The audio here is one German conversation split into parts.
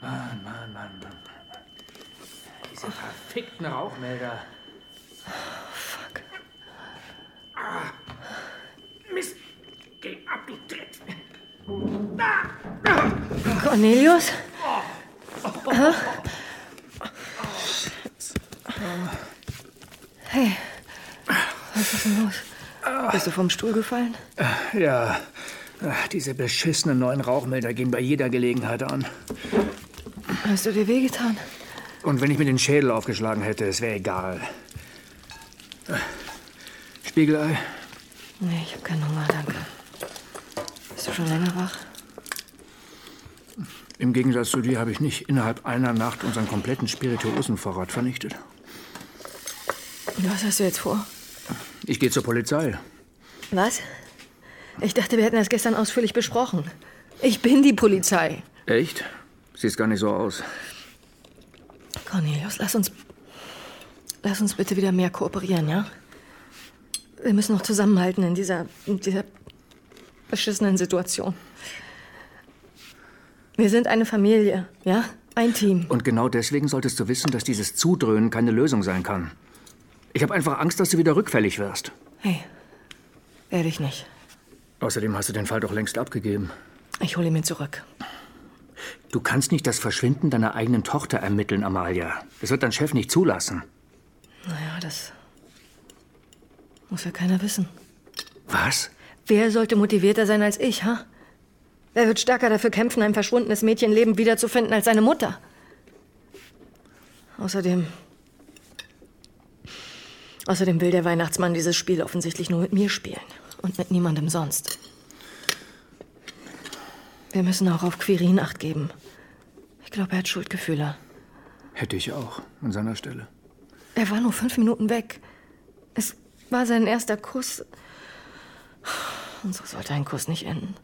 Mann, Mann, Mann, Mann. Diese verfickten Rauchmelder. Fuck. Ah, Mist. Geh ab, du Dreck. Cornelius? Hä? Hey, was ist denn los? Bist du vom Stuhl gefallen? Ja, ach, diese beschissenen neuen Rauchmelder gehen bei jeder Gelegenheit an. Hast du dir wehgetan? Und wenn ich mir den Schädel aufgeschlagen hätte, es wäre egal. Spiegelei? Nee, ich habe keinen Hunger, danke. Bist du schon länger wach? Im Gegensatz zu dir habe ich nicht innerhalb einer Nacht unseren kompletten Spirituosenvorrat vernichtet. Was hast du jetzt vor? Ich gehe zur Polizei. Was? Ich dachte, wir hätten das gestern ausführlich besprochen. Ich bin die Polizei. Echt? Sieht gar nicht so aus. Cornelius, lass uns. Lass uns bitte wieder mehr kooperieren, ja? Wir müssen noch zusammenhalten in dieser. in dieser beschissenen Situation. Wir sind eine Familie, ja? Ein Team. Und genau deswegen solltest du wissen, dass dieses Zudröhnen keine Lösung sein kann. Ich habe einfach Angst, dass du wieder rückfällig wirst. Hey, werde ich nicht. Außerdem hast du den Fall doch längst abgegeben. Ich hole ihn mir zurück. Du kannst nicht das Verschwinden deiner eigenen Tochter ermitteln, Amalia. Das wird dein Chef nicht zulassen. Naja, das muss ja keiner wissen. Was? Wer sollte motivierter sein als ich, ha? Wer wird stärker dafür kämpfen, ein verschwundenes Mädchenleben wiederzufinden als seine Mutter? Außerdem. Außerdem will der Weihnachtsmann dieses Spiel offensichtlich nur mit mir spielen und mit niemandem sonst. Wir müssen auch auf Quirin Acht geben. Ich glaube, er hat Schuldgefühle. Hätte ich auch an seiner Stelle. Er war nur fünf Minuten weg. Es war sein erster Kuss. Und so sollte ein Kuss nicht enden.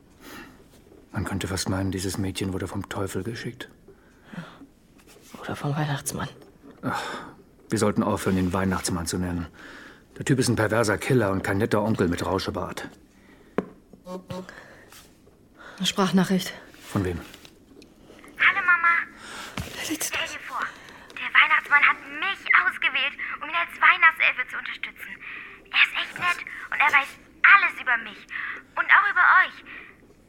Man könnte fast meinen, dieses Mädchen wurde vom Teufel geschickt. Oder vom Weihnachtsmann. Ach, wir sollten aufhören, den Weihnachtsmann zu nennen. Der Typ ist ein perverser Killer und kein netter Onkel mit Rauschebart. Eine Sprachnachricht. Von wem? Hallo Mama. Stell dir vor, der Weihnachtsmann hat mich ausgewählt, um ihn als Weihnachtselfe zu unterstützen. Er ist echt nett und er weiß alles über mich und auch über euch.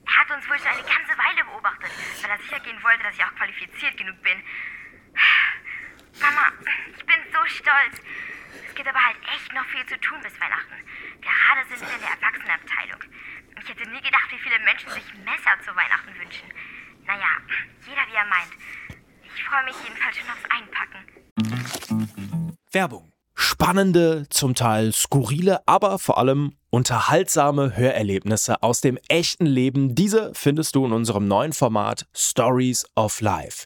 Er hat uns wohl schon eine ganze Weile beobachtet, weil er sicher gehen wollte, dass ich auch qualifiziert genug bin. Mama, ich bin so stolz. Es gibt aber halt echt noch viel zu tun bis Weihnachten. Gerade sind wir in der Erwachsenenabteilung. Ich hätte nie gedacht, wie viele Menschen sich Messer zu Weihnachten wünschen. Naja, jeder wie er meint. Ich freue mich jedenfalls schon aufs Einpacken. Werbung. Spannende, zum Teil skurrile, aber vor allem unterhaltsame Hörerlebnisse aus dem echten Leben. Diese findest du in unserem neuen Format Stories of Life.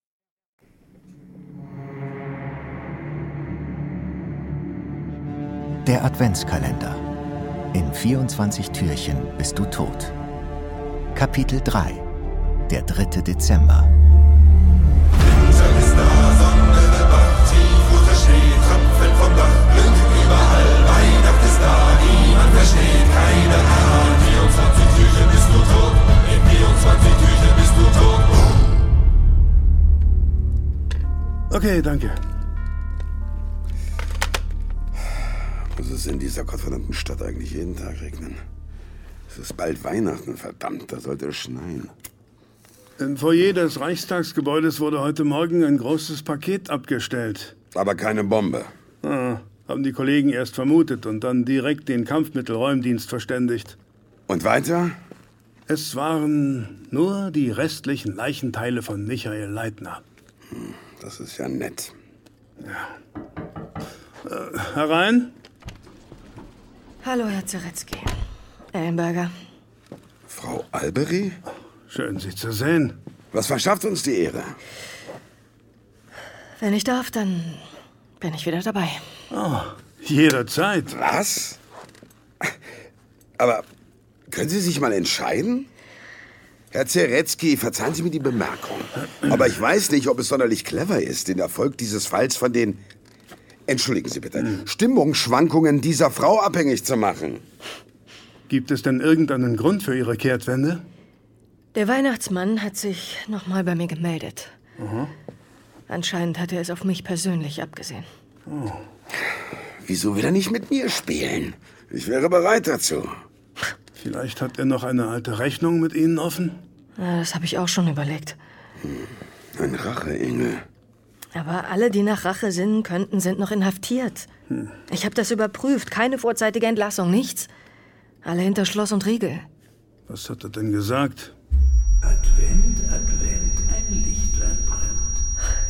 Der Adventskalender. In 24 Türchen bist du tot. Kapitel 3. Der 3. Dezember. Okay, danke. Muss es in dieser gottverdammten Stadt eigentlich jeden Tag regnen? Es ist bald Weihnachten, verdammt, da sollte es schneien. Im Foyer des Reichstagsgebäudes wurde heute Morgen ein großes Paket abgestellt. Aber keine Bombe. Ah, haben die Kollegen erst vermutet und dann direkt den Kampfmittelräumdienst verständigt. Und weiter? Es waren nur die restlichen Leichenteile von Michael Leitner. Das ist ja nett. Äh, herein? Hallo, Herr Zeretzky. Ellenberger. Frau Albery? Schön, Sie zu sehen. Was verschafft uns die Ehre? Wenn ich darf, dann bin ich wieder dabei. Oh, jederzeit. Was? Aber können Sie sich mal entscheiden? Herr Zeretzky, verzeihen Sie mir die Bemerkung. Aber ich weiß nicht, ob es sonderlich clever ist, den Erfolg dieses Falls von den, entschuldigen Sie bitte, Stimmungsschwankungen dieser Frau abhängig zu machen. Gibt es denn irgendeinen Grund für Ihre Kehrtwende? Der Weihnachtsmann hat sich nochmal bei mir gemeldet. Anscheinend hat er es auf mich persönlich abgesehen. Wieso will er nicht mit mir spielen? Ich wäre bereit dazu. Vielleicht hat er noch eine alte Rechnung mit Ihnen offen? Ja, das habe ich auch schon überlegt. Ein Racheengel. Aber alle, die nach Rache sinnen könnten, sind noch inhaftiert. Ich habe das überprüft. Keine vorzeitige Entlassung, nichts. Alle hinter Schloss und Riegel. Was hat er denn gesagt? Advent, Advent, ein Lichtlein brennt.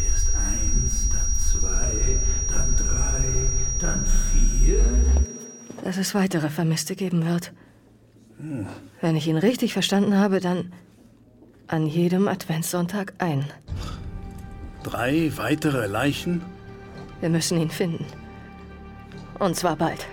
Erst eins, dann zwei, dann drei, dann vier. Dass es weitere Vermisste geben wird. Wenn ich ihn richtig verstanden habe, dann an jedem Adventssonntag ein. Drei weitere Leichen? Wir müssen ihn finden. Und zwar bald.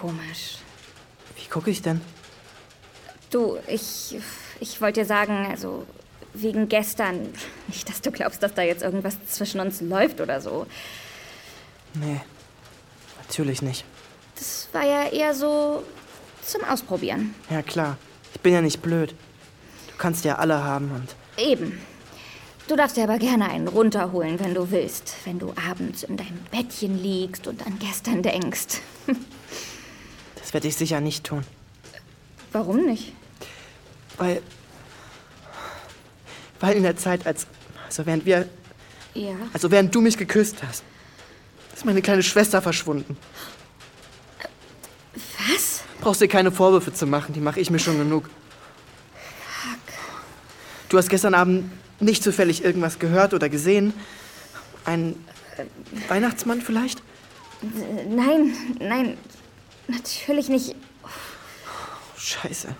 Komisch? Wie gucke ich denn? Du, ich. Ich wollte dir sagen, also. Wegen gestern. Nicht, dass du glaubst, dass da jetzt irgendwas zwischen uns läuft oder so. Nee, natürlich nicht. Das war ja eher so. zum Ausprobieren. Ja, klar. Ich bin ja nicht blöd. Du kannst ja alle haben und. Eben. Du darfst dir aber gerne einen runterholen, wenn du willst. Wenn du abends in deinem Bettchen liegst und an gestern denkst. Das werde ich sicher nicht tun. Warum nicht? Weil. Weil in der Zeit, als. Also während wir. Ja. Also während du mich geküsst hast, ist meine kleine Schwester verschwunden. Was? Brauchst dir keine Vorwürfe zu machen, die mache ich mir schon genug. Du hast gestern Abend nicht zufällig irgendwas gehört oder gesehen? Ein Weihnachtsmann vielleicht? Nein, nein. Natürlich nicht. Scheiße.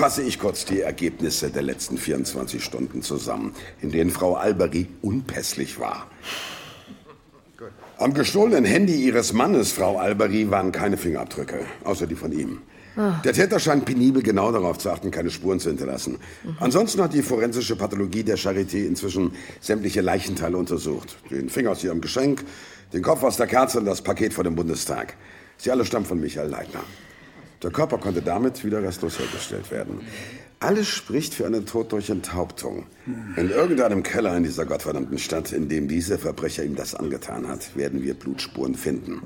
Fasse ich kurz die Ergebnisse der letzten 24 Stunden zusammen, in denen Frau Alberi unpässlich war. Am gestohlenen Handy ihres Mannes, Frau Alberi, waren keine Fingerabdrücke, außer die von ihm. Der Täter scheint penibel genau darauf zu achten, keine Spuren zu hinterlassen. Ansonsten hat die forensische Pathologie der Charité inzwischen sämtliche Leichenteile untersucht. Den Finger aus ihrem Geschenk, den Kopf aus der Kerze und das Paket vor dem Bundestag. Sie alle stammen von Michael Leitner. Der Körper konnte damit wieder restlos hergestellt werden. Alles spricht für einen Tod durch Enthauptung. In irgendeinem Keller in dieser gottverdammten Stadt, in dem dieser Verbrecher ihm das angetan hat, werden wir Blutspuren finden.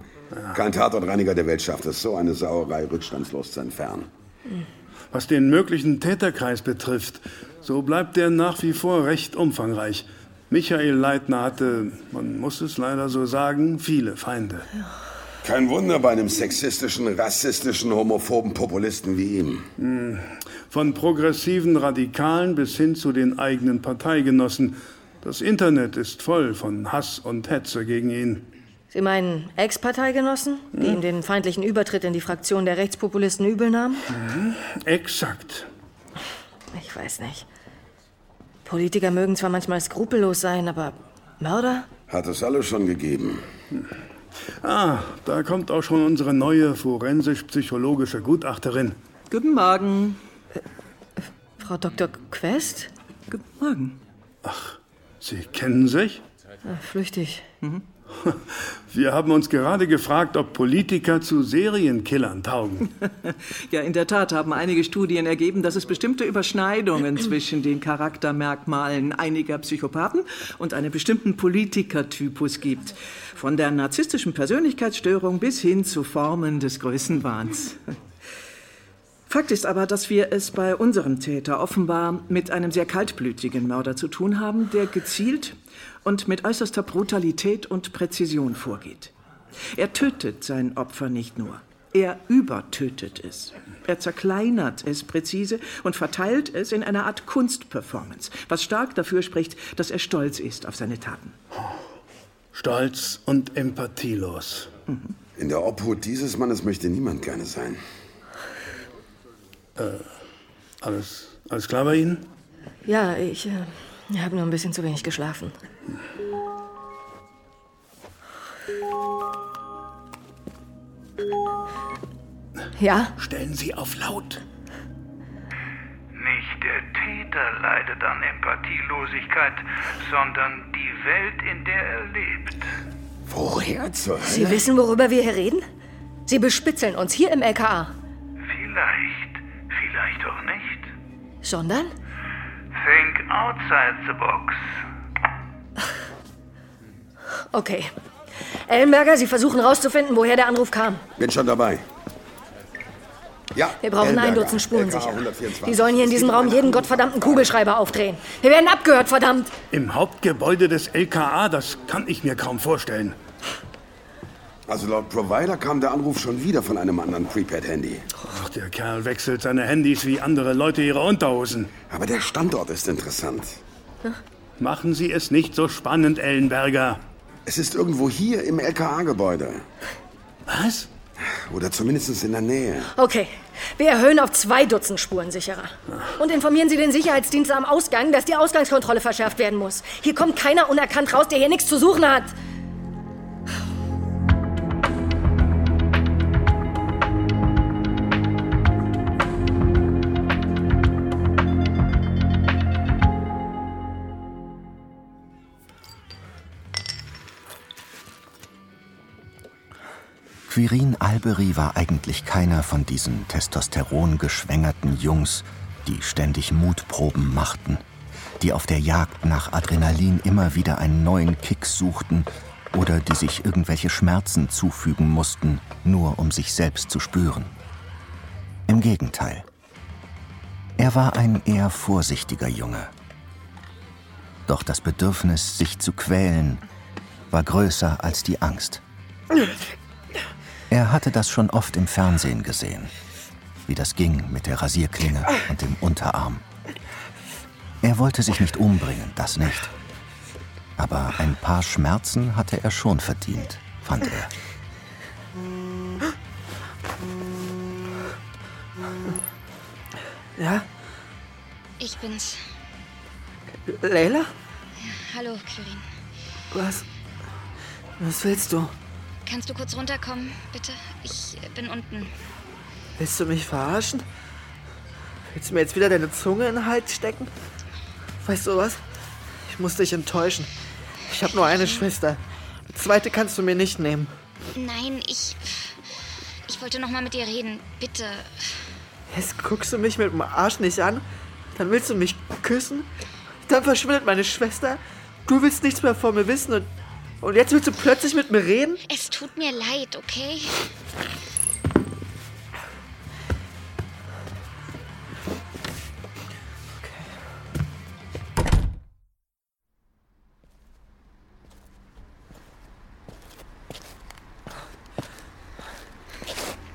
Kein Tatortreiniger der Welt schafft es, so eine Sauerei rückstandslos zu entfernen. Was den möglichen Täterkreis betrifft, so bleibt der nach wie vor recht umfangreich. Michael Leitner hatte, man muss es leider so sagen, viele Feinde. Kein Wunder bei einem sexistischen, rassistischen, homophoben Populisten wie ihm. Von progressiven Radikalen bis hin zu den eigenen Parteigenossen. Das Internet ist voll von Hass und Hetze gegen ihn. Sie meinen Ex-Parteigenossen, die ihm den feindlichen Übertritt in die Fraktion der Rechtspopulisten übel nahmen? Exakt. Ich weiß nicht. Politiker mögen zwar manchmal skrupellos sein, aber Mörder? Hat es alle schon gegeben. Ah, da kommt auch schon unsere neue forensisch-psychologische Gutachterin. Guten Morgen. Frau Dr. Quest? Guten Morgen. Sie kennen sich? Ah, flüchtig. Wir haben uns gerade gefragt, ob Politiker zu Serienkillern taugen. Ja, in der Tat haben einige Studien ergeben, dass es bestimmte Überschneidungen zwischen den Charaktermerkmalen einiger Psychopathen und einem bestimmten Politikertypus gibt. Von der narzisstischen Persönlichkeitsstörung bis hin zu Formen des Größenwahns. Fakt ist aber, dass wir es bei unserem Täter offenbar mit einem sehr kaltblütigen Mörder zu tun haben, der gezielt und mit äußerster Brutalität und Präzision vorgeht. Er tötet sein Opfer nicht nur, er übertötet es. Er zerkleinert es präzise und verteilt es in einer Art Kunstperformance, was stark dafür spricht, dass er stolz ist auf seine Taten. Stolz und empathielos. In der Obhut dieses Mannes möchte niemand gerne sein. Äh, alles, alles klar bei Ihnen? Ja, ich äh, habe nur ein bisschen zu wenig geschlafen. Ja? Stellen Sie auf laut. Nicht der Täter leidet an Empathielosigkeit, sondern die Welt, in der er lebt. Woher zur Sie wissen, worüber wir hier reden? Sie bespitzeln uns hier im LKA. Vielleicht, vielleicht auch nicht. Sondern? Think outside the box. Okay. Ellenberger, Sie versuchen rauszufinden, woher der Anruf kam. Bin schon dabei. Ja, Wir brauchen ein Ellenberger, Dutzend Spurensicherer. LKA 124. Die sollen hier in diesem Raum jeden gottverdammten Kugelschreiber aufdrehen. Wir werden abgehört, verdammt! Im Hauptgebäude des LKA, das kann ich mir kaum vorstellen. Also laut Provider kam der Anruf schon wieder von einem anderen Prepaid-Handy. Ach, der Kerl wechselt seine Handys wie andere Leute ihre Unterhosen. Aber der Standort ist interessant. Machen Sie es nicht so spannend, Ellenberger. Es ist irgendwo hier im LKA-Gebäude. Was? Oder zumindest in der Nähe. Okay, wir erhöhen auf zwei Dutzend Spurensicherer. Und informieren Sie den Sicherheitsdienst am Ausgang, dass die Ausgangskontrolle verschärft werden muss. Hier kommt keiner unerkannt raus, der hier nichts zu suchen hat. Quirin Albery war eigentlich keiner von diesen testosterongeschwängerten Jungs, die ständig Mutproben machten, die auf der Jagd nach Adrenalin immer wieder einen neuen Kick suchten oder die sich irgendwelche Schmerzen zufügen mussten, nur um sich selbst zu spüren. Im Gegenteil. Er war ein eher vorsichtiger Junge. Doch das Bedürfnis, sich zu quälen, war größer als die Angst. Er hatte das schon oft im Fernsehen gesehen, wie das ging mit der Rasierklinge und dem Unterarm. Er wollte sich nicht umbringen, das nicht. Aber ein paar Schmerzen hatte er schon verdient, fand er. Ja, Ich bin's. Leila? Hallo, Quirin. Was? Was willst du? Kannst du kurz runterkommen, bitte? Ich bin unten. Willst du mich verarschen? Willst du mir jetzt wieder deine Zunge in den Hals stecken? Weißt du was? Ich muss dich enttäuschen. Ich habe nur eine Schwester. Die zweite kannst du mir nicht nehmen. Nein, ich. Ich wollte noch mal mit dir reden. Bitte. Jetzt guckst du mich mit dem Arsch nicht an, dann willst du mich küssen, dann verschwindet meine Schwester, du willst nichts mehr von mir wissen und, und jetzt willst du plötzlich mit mir reden? Es tut mir leid, okay?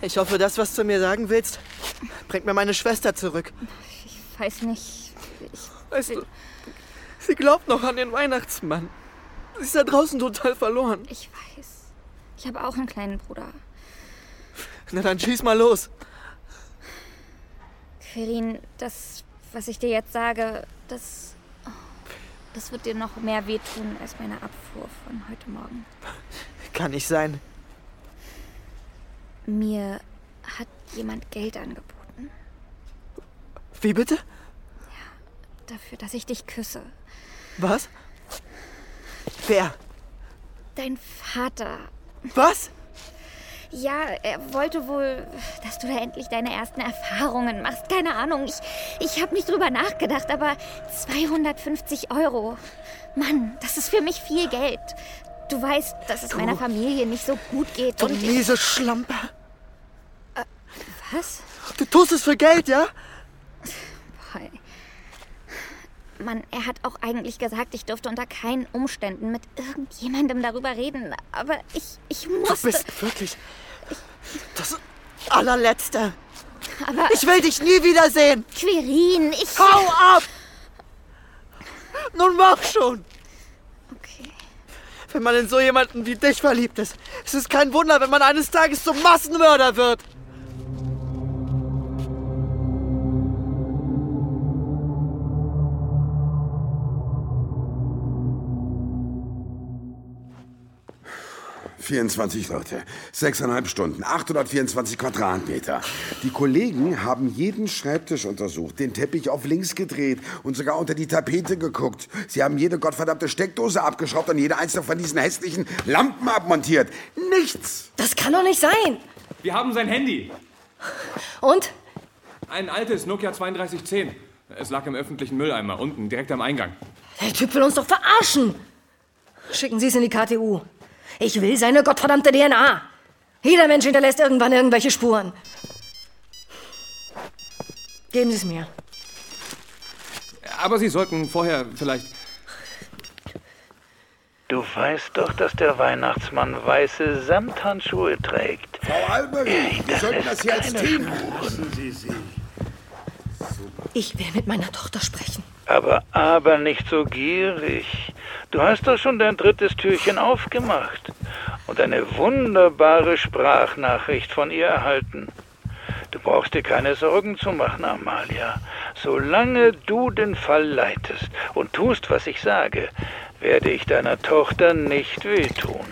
Ich hoffe, das, was du mir sagen willst, bringt mir meine Schwester zurück. Ich weiß nicht. Ich. Weißt du, sie glaubt noch an den Weihnachtsmann. Sie ist da draußen total verloren. Ich weiß. Ich habe auch einen kleinen Bruder. Na dann schieß mal los. Quirin, das, was ich dir jetzt sage, das. Das wird dir noch mehr wehtun als meine Abfuhr von heute Morgen. Kann nicht sein. Mir hat jemand Geld angeboten. Wie bitte? Dafür, dass ich dich küsse. Was? Wer? dein Vater. Was? Ja, er wollte wohl, dass du da endlich deine ersten Erfahrungen machst. Keine Ahnung, ich, ich habe nicht drüber nachgedacht, aber 250 Euro. Mann, das ist für mich viel Geld. Du weißt, dass es Du- meiner Familie nicht so gut geht. Du und ich- miese Schlampe. Was? Du tust es für Geld, ja? Boy. Mann, er hat auch eigentlich gesagt, ich dürfte unter keinen Umständen mit irgendjemandem darüber reden. Aber ich, ich Du musste. bist wirklich das allerletzte. Aber Ich will dich nie wiedersehen. Quirin, ich. Hau ab! Nun mach schon. Okay. Wenn man in so jemanden wie dich verliebt ist, es ist kein Wunder, wenn man eines Tages zum Massenmörder wird. 24 Leute, sechseinhalb Stunden, 824 Quadratmeter. Die Kollegen haben jeden Schreibtisch untersucht, den Teppich auf links gedreht und sogar unter die Tapete geguckt. Sie haben jede gottverdammte Steckdose abgeschraubt und jede einzelne von diesen hässlichen Lampen abmontiert. Nichts! Das kann doch nicht sein. Wir haben sein Handy. Und? Ein altes Nokia 3210. Es lag im öffentlichen Mülleimer, unten, direkt am Eingang. Der Typ will uns doch verarschen. Schicken Sie es in die KTU. Ich will seine gottverdammte DNA. Jeder Mensch hinterlässt irgendwann irgendwelche Spuren. Geben Sie es mir. Aber Sie sollten vorher vielleicht. Du weißt doch, dass der Weihnachtsmann weiße Samthandschuhe trägt. Frau Alberi, wir sollten das hier als Team Lassen Sie sie. Ich will mit meiner Tochter sprechen. Aber, aber nicht so gierig. Du hast doch schon dein drittes Türchen aufgemacht und eine wunderbare Sprachnachricht von ihr erhalten. Du brauchst dir keine Sorgen zu machen, Amalia. Solange du den Fall leitest und tust, was ich sage, werde ich deiner Tochter nicht wehtun.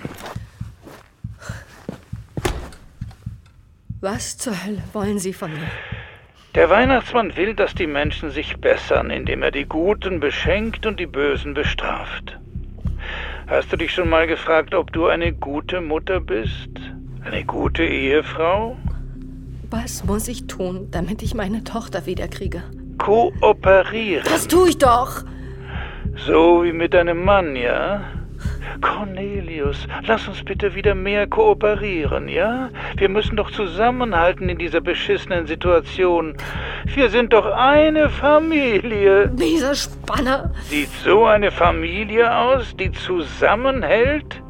Was zur Hölle wollen Sie von mir? Der Weihnachtsmann will, dass die Menschen sich bessern, indem er die Guten beschenkt und die Bösen bestraft. Hast du dich schon mal gefragt, ob du eine gute Mutter bist? Eine gute Ehefrau? Was muss ich tun, damit ich meine Tochter wiederkriege? Kooperieren. Das tue ich doch. So wie mit deinem Mann, ja? Cornelius, lass uns bitte wieder mehr kooperieren, ja? Wir müssen doch zusammenhalten in dieser beschissenen Situation. Wir sind doch eine Familie. Dieser Spanner. Sieht so eine Familie aus, die zusammenhält?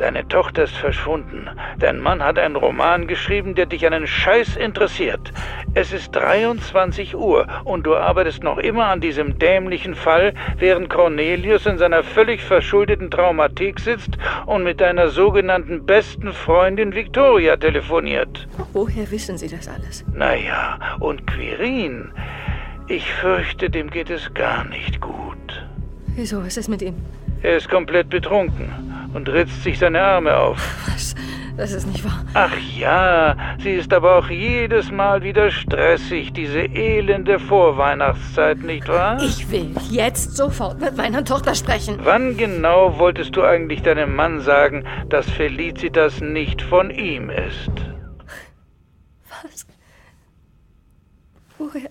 Deine Tochter ist verschwunden. Dein Mann hat einen Roman geschrieben, der dich einen Scheiß interessiert. Es ist 23 Uhr und du arbeitest noch immer an diesem dämlichen Fall, während Cornelius in seiner völlig verschuldeten Traumatik sitzt und mit deiner sogenannten besten Freundin Victoria telefoniert. Woher wissen Sie das alles? Naja, und Quirin, ich fürchte, dem geht es gar nicht gut. Wieso ist es mit ihm? Er ist komplett betrunken und ritzt sich seine Arme auf. Was? Das ist nicht wahr. Ach ja, sie ist aber auch jedes Mal wieder stressig, diese elende Vorweihnachtszeit, nicht wahr? Ich will jetzt sofort mit meiner Tochter sprechen. Wann genau wolltest du eigentlich deinem Mann sagen, dass Felicitas nicht von ihm ist? Was? Woher?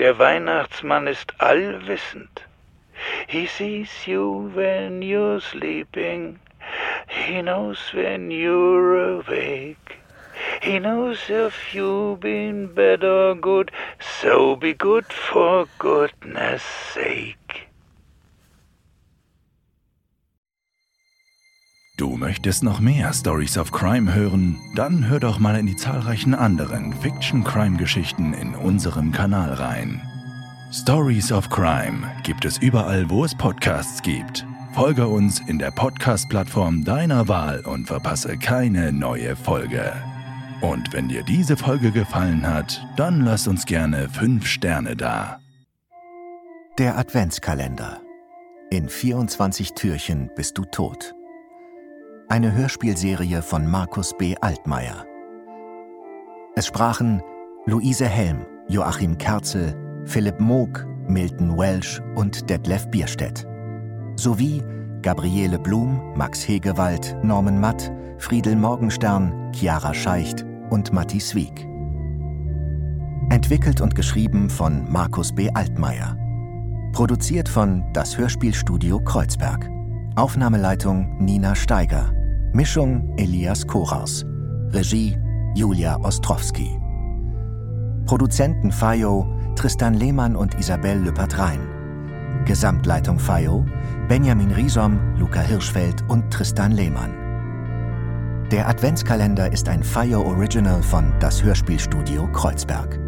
Der Weihnachtsmann ist allwissend. He sees you when you're sleeping. He knows when you're awake. He knows if you've been bad or good. So be good for goodness sake. Du möchtest noch mehr Stories of Crime hören? Dann hör doch mal in die zahlreichen anderen Fiction-Crime-Geschichten in unserem Kanal rein. Stories of Crime gibt es überall, wo es Podcasts gibt. Folge uns in der Podcast-Plattform deiner Wahl und verpasse keine neue Folge. Und wenn dir diese Folge gefallen hat, dann lass uns gerne 5 Sterne da. Der Adventskalender. In 24 Türchen bist du tot. Eine Hörspielserie von Markus B. Altmaier. Es sprachen Luise Helm, Joachim Kerzel, Philipp Moog, Milton Welsh und Detlef Bierstedt. Sowie Gabriele Blum, Max Hegewald, Norman Matt, Friedel Morgenstern, Chiara Scheicht und Matti Swieg. Entwickelt und geschrieben von Markus B. Altmaier. Produziert von Das Hörspielstudio Kreuzberg. Aufnahmeleitung Nina Steiger. Mischung Elias Koraus. Regie Julia Ostrowski. Produzenten FAIO Tristan Lehmann und Isabel Lüppert-Rhein. Gesamtleitung FAIO Benjamin Riesom, Luca Hirschfeld und Tristan Lehmann. Der Adventskalender ist ein FAIO Original von Das Hörspielstudio Kreuzberg.